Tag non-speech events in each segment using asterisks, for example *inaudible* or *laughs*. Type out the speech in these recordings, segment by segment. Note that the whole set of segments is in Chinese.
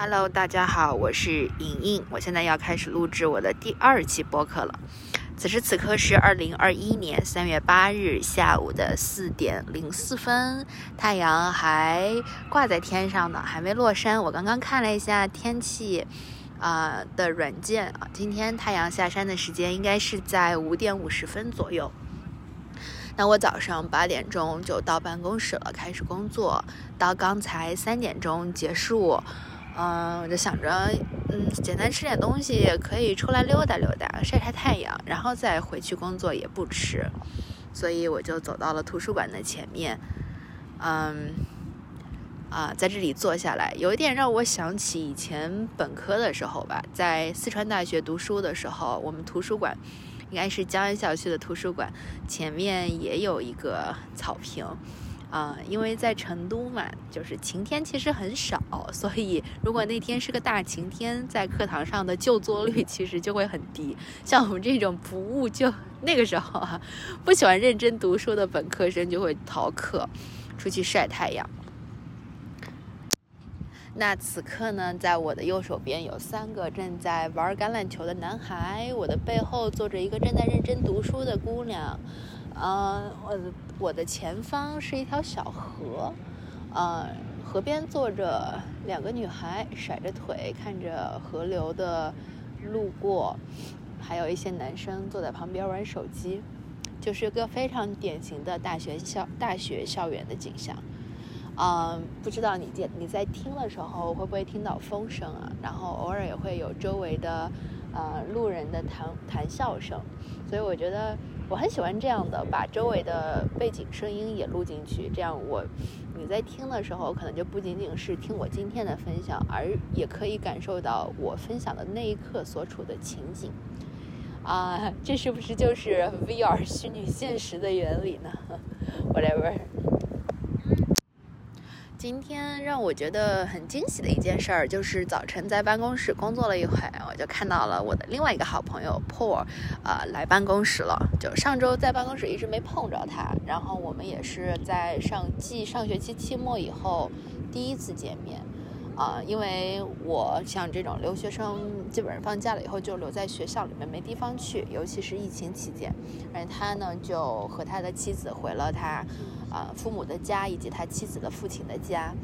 Hello，大家好，我是莹莹，我现在要开始录制我的第二期播客了。此时此刻是二零二一年三月八日下午的四点零四分，太阳还挂在天上呢，还没落山。我刚刚看了一下天气，啊的软件啊，今天太阳下山的时间应该是在五点五十分左右。那我早上八点钟就到办公室了，开始工作，到刚才三点钟结束。嗯，我就想着，嗯，简单吃点东西，可以出来溜达溜达，晒晒太阳，然后再回去工作也不迟。所以我就走到了图书馆的前面，嗯，啊，在这里坐下来，有一点让我想起以前本科的时候吧，在四川大学读书的时候，我们图书馆应该是江安校区的图书馆前面也有一个草坪。啊，因为在成都嘛，就是晴天其实很少，所以如果那天是个大晴天，在课堂上的就坐率其实就会很低。像我们这种不务就那个时候啊，不喜欢认真读书的本科生就会逃课，出去晒太阳。那此刻呢，在我的右手边有三个正在玩橄榄球的男孩，我的背后坐着一个正在认真读书的姑娘。嗯，我的我的前方是一条小河，呃，河边坐着两个女孩，甩着腿看着河流的路过，还有一些男生坐在旁边玩手机，就是个非常典型的大学校大学校园的景象。嗯，不知道你在你在听的时候会不会听到风声啊？然后偶尔也会有周围的呃路人的谈谈笑声，所以我觉得。我很喜欢这样的，把周围的背景声音也录进去，这样我你在听的时候，可能就不仅仅是听我今天的分享，而也可以感受到我分享的那一刻所处的情景。啊，这是不是就是 VR 虚拟现实的原理呢？*laughs* Whatever。今天让我觉得很惊喜的一件事儿，就是早晨在办公室工作了一会儿，我就看到了我的另外一个好朋友 Paul，啊，来办公室了。就上周在办公室一直没碰着他，然后我们也是在上继上学期期末以后第一次见面。啊，因为我像这种留学生，基本上放假了以后就留在学校里面，没地方去，尤其是疫情期间。而他呢，就和他的妻子回了他，啊，父母的家以及他妻子的父亲的家。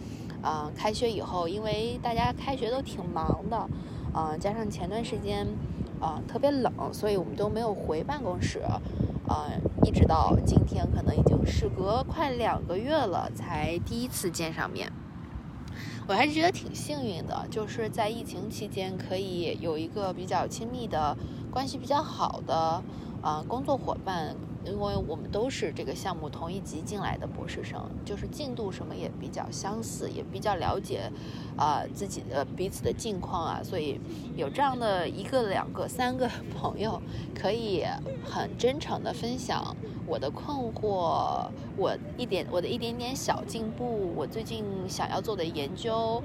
啊，开学以后，因为大家开学都挺忙的，啊，加上前段时间，啊，特别冷，所以我们都没有回办公室。啊，一直到今天，可能已经时隔快两个月了，才第一次见上面。我还是觉得挺幸运的，就是在疫情期间可以有一个比较亲密的关系比较好的啊工作伙伴，因为我们都是这个项目同一级进来的博士生，就是进度什么也比较相似，也比较了解啊自己的彼此的近况啊，所以有这样的一个、两个、三个 *laughs* 朋友，可以很真诚的分享。我的困惑，我一点我的一点点小进步，我最近想要做的研究，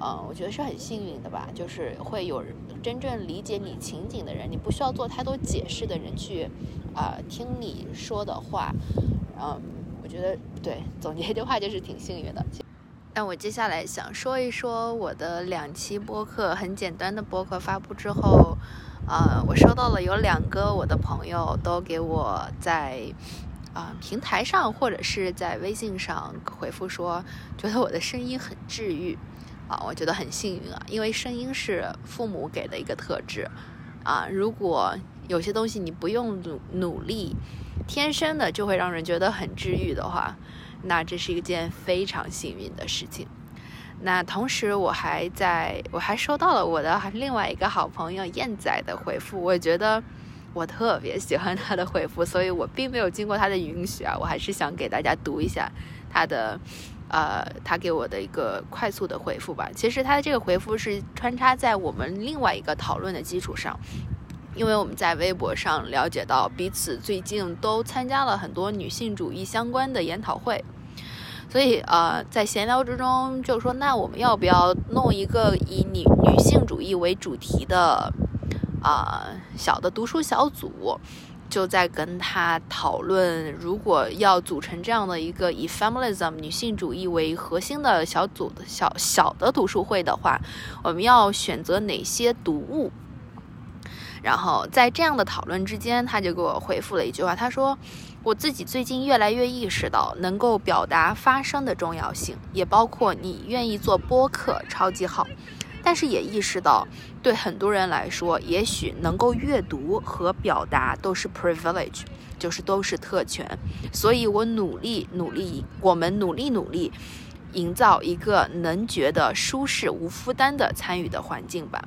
呃，我觉得是很幸运的吧，就是会有真正理解你情景的人，你不需要做太多解释的人去，啊，听你说的话，嗯，我觉得对，总结一句话就是挺幸运的。那我接下来想说一说我的两期播客，很简单的播客发布之后。啊，我收到了有两个我的朋友都给我在啊平台上或者是在微信上回复说，觉得我的声音很治愈啊，我觉得很幸运啊，因为声音是父母给的一个特质啊，如果有些东西你不用努努力，天生的就会让人觉得很治愈的话，那这是一件非常幸运的事情。那同时，我还在我还收到了我的另外一个好朋友燕仔的回复，我觉得我特别喜欢他的回复，所以我并没有经过他的允许啊，我还是想给大家读一下他的，呃，他给我的一个快速的回复吧。其实他的这个回复是穿插在我们另外一个讨论的基础上，因为我们在微博上了解到彼此最近都参加了很多女性主义相关的研讨会。所以，呃，在闲聊之中就说，那我们要不要弄一个以女女性主义为主题的，啊，小的读书小组，就在跟他讨论，如果要组成这样的一个以 feminism 女性主义为核心的小组的小小的读书会的话，我们要选择哪些读物？然后在这样的讨论之间，他就给我回复了一句话，他说：“我自己最近越来越意识到，能够表达发声的重要性，也包括你愿意做播客，超级好。但是也意识到，对很多人来说，也许能够阅读和表达都是 privilege，就是都是特权。所以我努力努力，我们努力努力，营造一个能觉得舒适无负担的参与的环境吧。”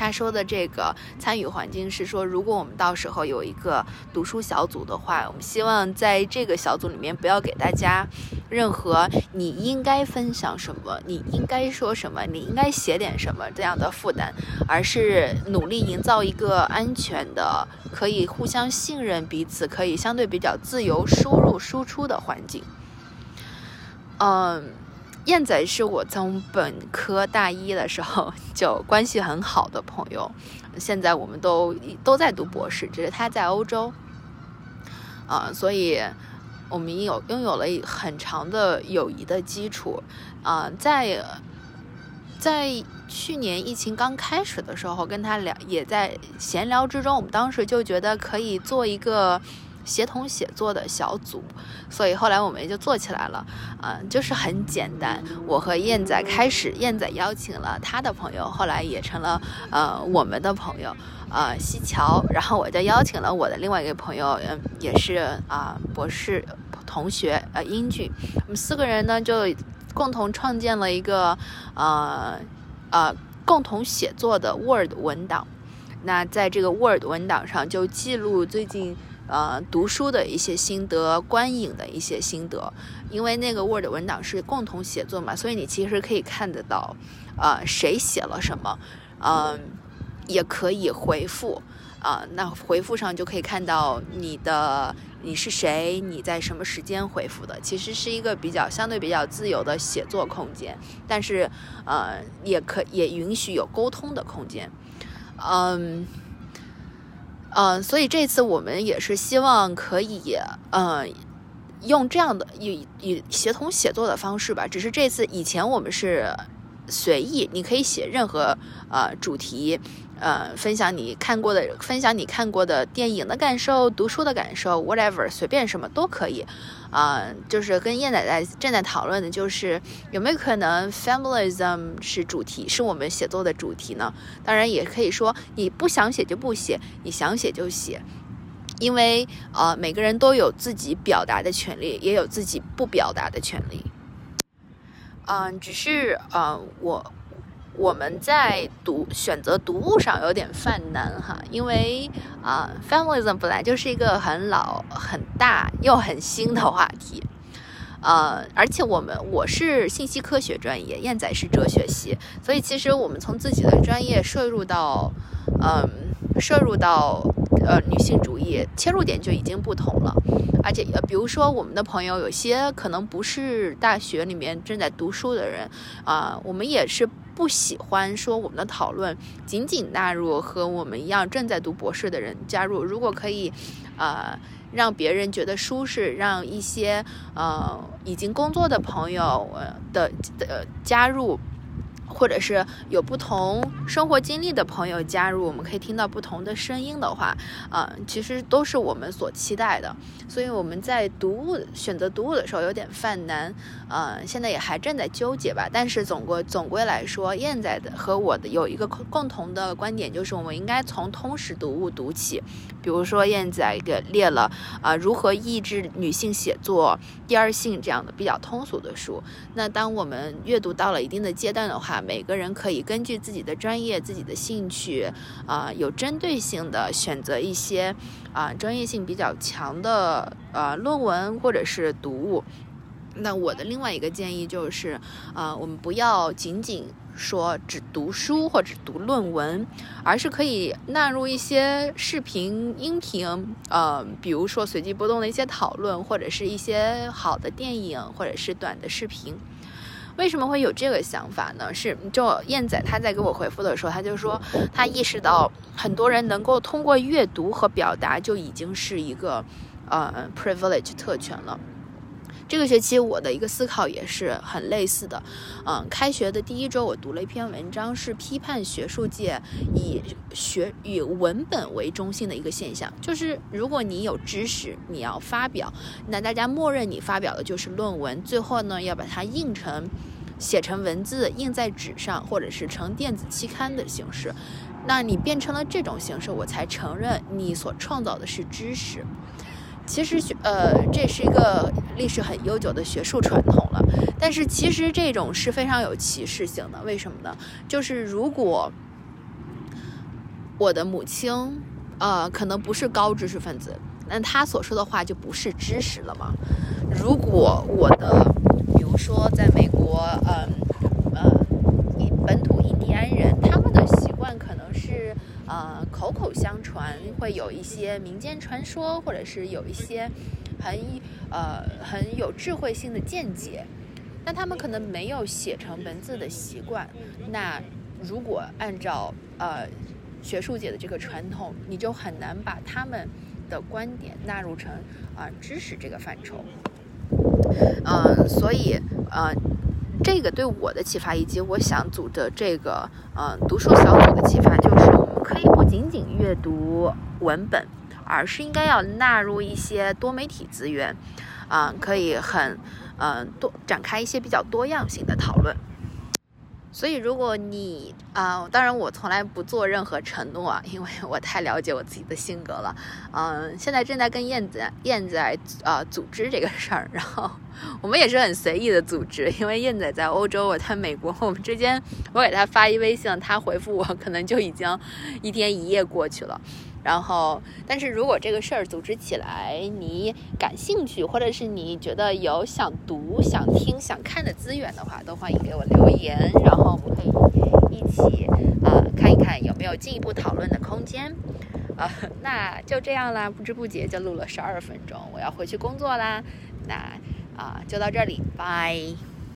他说的这个参与环境是说，如果我们到时候有一个读书小组的话，我们希望在这个小组里面不要给大家任何你应该分享什么、你应该说什么、你应该写点什么这样的负担，而是努力营造一个安全的、可以互相信任彼此、可以相对比较自由输入输出的环境。嗯。燕仔是我从本科大一的时候就关系很好的朋友，现在我们都都在读博士，只是他在欧洲，啊，所以我们有拥有了很长的友谊的基础，啊，在在去年疫情刚开始的时候，跟他聊，也在闲聊之中，我们当时就觉得可以做一个。协同写作的小组，所以后来我们也就做起来了，嗯，就是很简单。我和燕仔开始，燕仔邀请了他的朋友，后来也成了呃我们的朋友，呃西桥，然后我就邀请了我的另外一个朋友，嗯，也是啊博士同学，呃英俊，我们四个人呢就共同创建了一个呃呃共同写作的 Word 文档。那在这个 Word 文档上就记录最近。呃，读书的一些心得，观影的一些心得，因为那个 Word 文档是共同写作嘛，所以你其实可以看得到，呃，谁写了什么，嗯，也可以回复，啊，那回复上就可以看到你的你是谁，你在什么时间回复的，其实是一个比较相对比较自由的写作空间，但是呃，也可也允许有沟通的空间，嗯。嗯，所以这次我们也是希望可以，嗯，用这样的以以协同写作的方式吧。只是这次以前我们是随意，你可以写任何呃主题。呃，分享你看过的，分享你看过的电影的感受，读书的感受，whatever，随便什么都可以。啊，就是跟燕奶奶正在讨论的，就是有没有可能 feminism 是主题，是我们写作的主题呢？当然也可以说，你不想写就不写，你想写就写，因为呃，每个人都有自己表达的权利，也有自己不表达的权利。嗯，只是呃，我。我们在读选择读物上有点犯难哈，因为啊，feminism 本来就是一个很老、很大又很新的话题，呃，而且我们我是信息科学专业，燕仔是哲学系，所以其实我们从自己的专业摄入到，嗯，摄入到呃女性主义切入点就已经不同了，而且呃，比如说我们的朋友有些可能不是大学里面正在读书的人啊，我们也是。不喜欢说我们的讨论仅仅纳入和我们一样正在读博士的人加入。如果可以，呃，让别人觉得舒适，让一些呃已经工作的朋友的的加入。或者是有不同生活经历的朋友加入，我们可以听到不同的声音的话，啊，其实都是我们所期待的。所以我们在读物选择读物的时候有点犯难，呃，现在也还正在纠结吧。但是总归总归来说，燕仔的和我的有一个共同的观点，就是我们应该从通识读物读起。比如说燕仔给列了啊，如何抑制女性写作、第二性这样的比较通俗的书。那当我们阅读到了一定的阶段的话，每个人可以根据自己的专业、自己的兴趣，啊，有针对性的选择一些啊专业性比较强的呃论文或者是读物。那我的另外一个建议就是，啊，我们不要仅仅说只读书或者读论文，而是可以纳入一些视频、音频，呃，比如说随机波动的一些讨论，或者是一些好的电影，或者是短的视频。为什么会有这个想法呢？是就燕仔他在给我回复的时候，他就说他意识到很多人能够通过阅读和表达就已经是一个呃 privilege 特权了。这个学期我的一个思考也是很类似的，嗯，开学的第一周我读了一篇文章，是批判学术界以学以文本为中心的一个现象，就是如果你有知识，你要发表，那大家默认你发表的就是论文，最后呢要把它印成写成文字，印在纸上，或者是成电子期刊的形式，那你变成了这种形式，我才承认你所创造的是知识。其实学呃，这是一个历史很悠久的学术传统了。但是其实这种是非常有歧视性的。为什么呢？就是如果我的母亲呃可能不是高知识分子，那她所说的话就不是知识了吗？如果我的比如说在美国，嗯呃，本土印第安人，他们的习惯可能是。呃，口口相传会有一些民间传说，或者是有一些很呃很有智慧性的见解，但他们可能没有写成文字的习惯。那如果按照呃学术界的这个传统，你就很难把他们的观点纳入成啊知识这个范畴。嗯，所以呃。这个对我的启发，以及我想组的这个呃读书小组的启发，就是仅仅阅读文本，而是应该要纳入一些多媒体资源，啊，可以很嗯多展开一些比较多样性的讨论。所以，如果你啊，当然我从来不做任何承诺啊，因为 *laughs* 我太了解我自己的性格了。嗯，现在正在跟燕子燕子啊组织这个事儿，然后我们也是很随意的组织，因为燕子在欧洲，我在美国，*laughs* 我们之间我给他发一微信，他回复我，可能就已经一天一夜过去了。然后，但是如果这个事儿组织起来，你感兴趣，或者是你觉得有想读、想听、想看的资源的话，都欢迎给我留言，然后我们可以一起啊看一看有没有进一步讨论的空间。啊，那就这样啦，不知不觉就录了十二分钟，我要回去工作啦。那啊，就到这里，拜。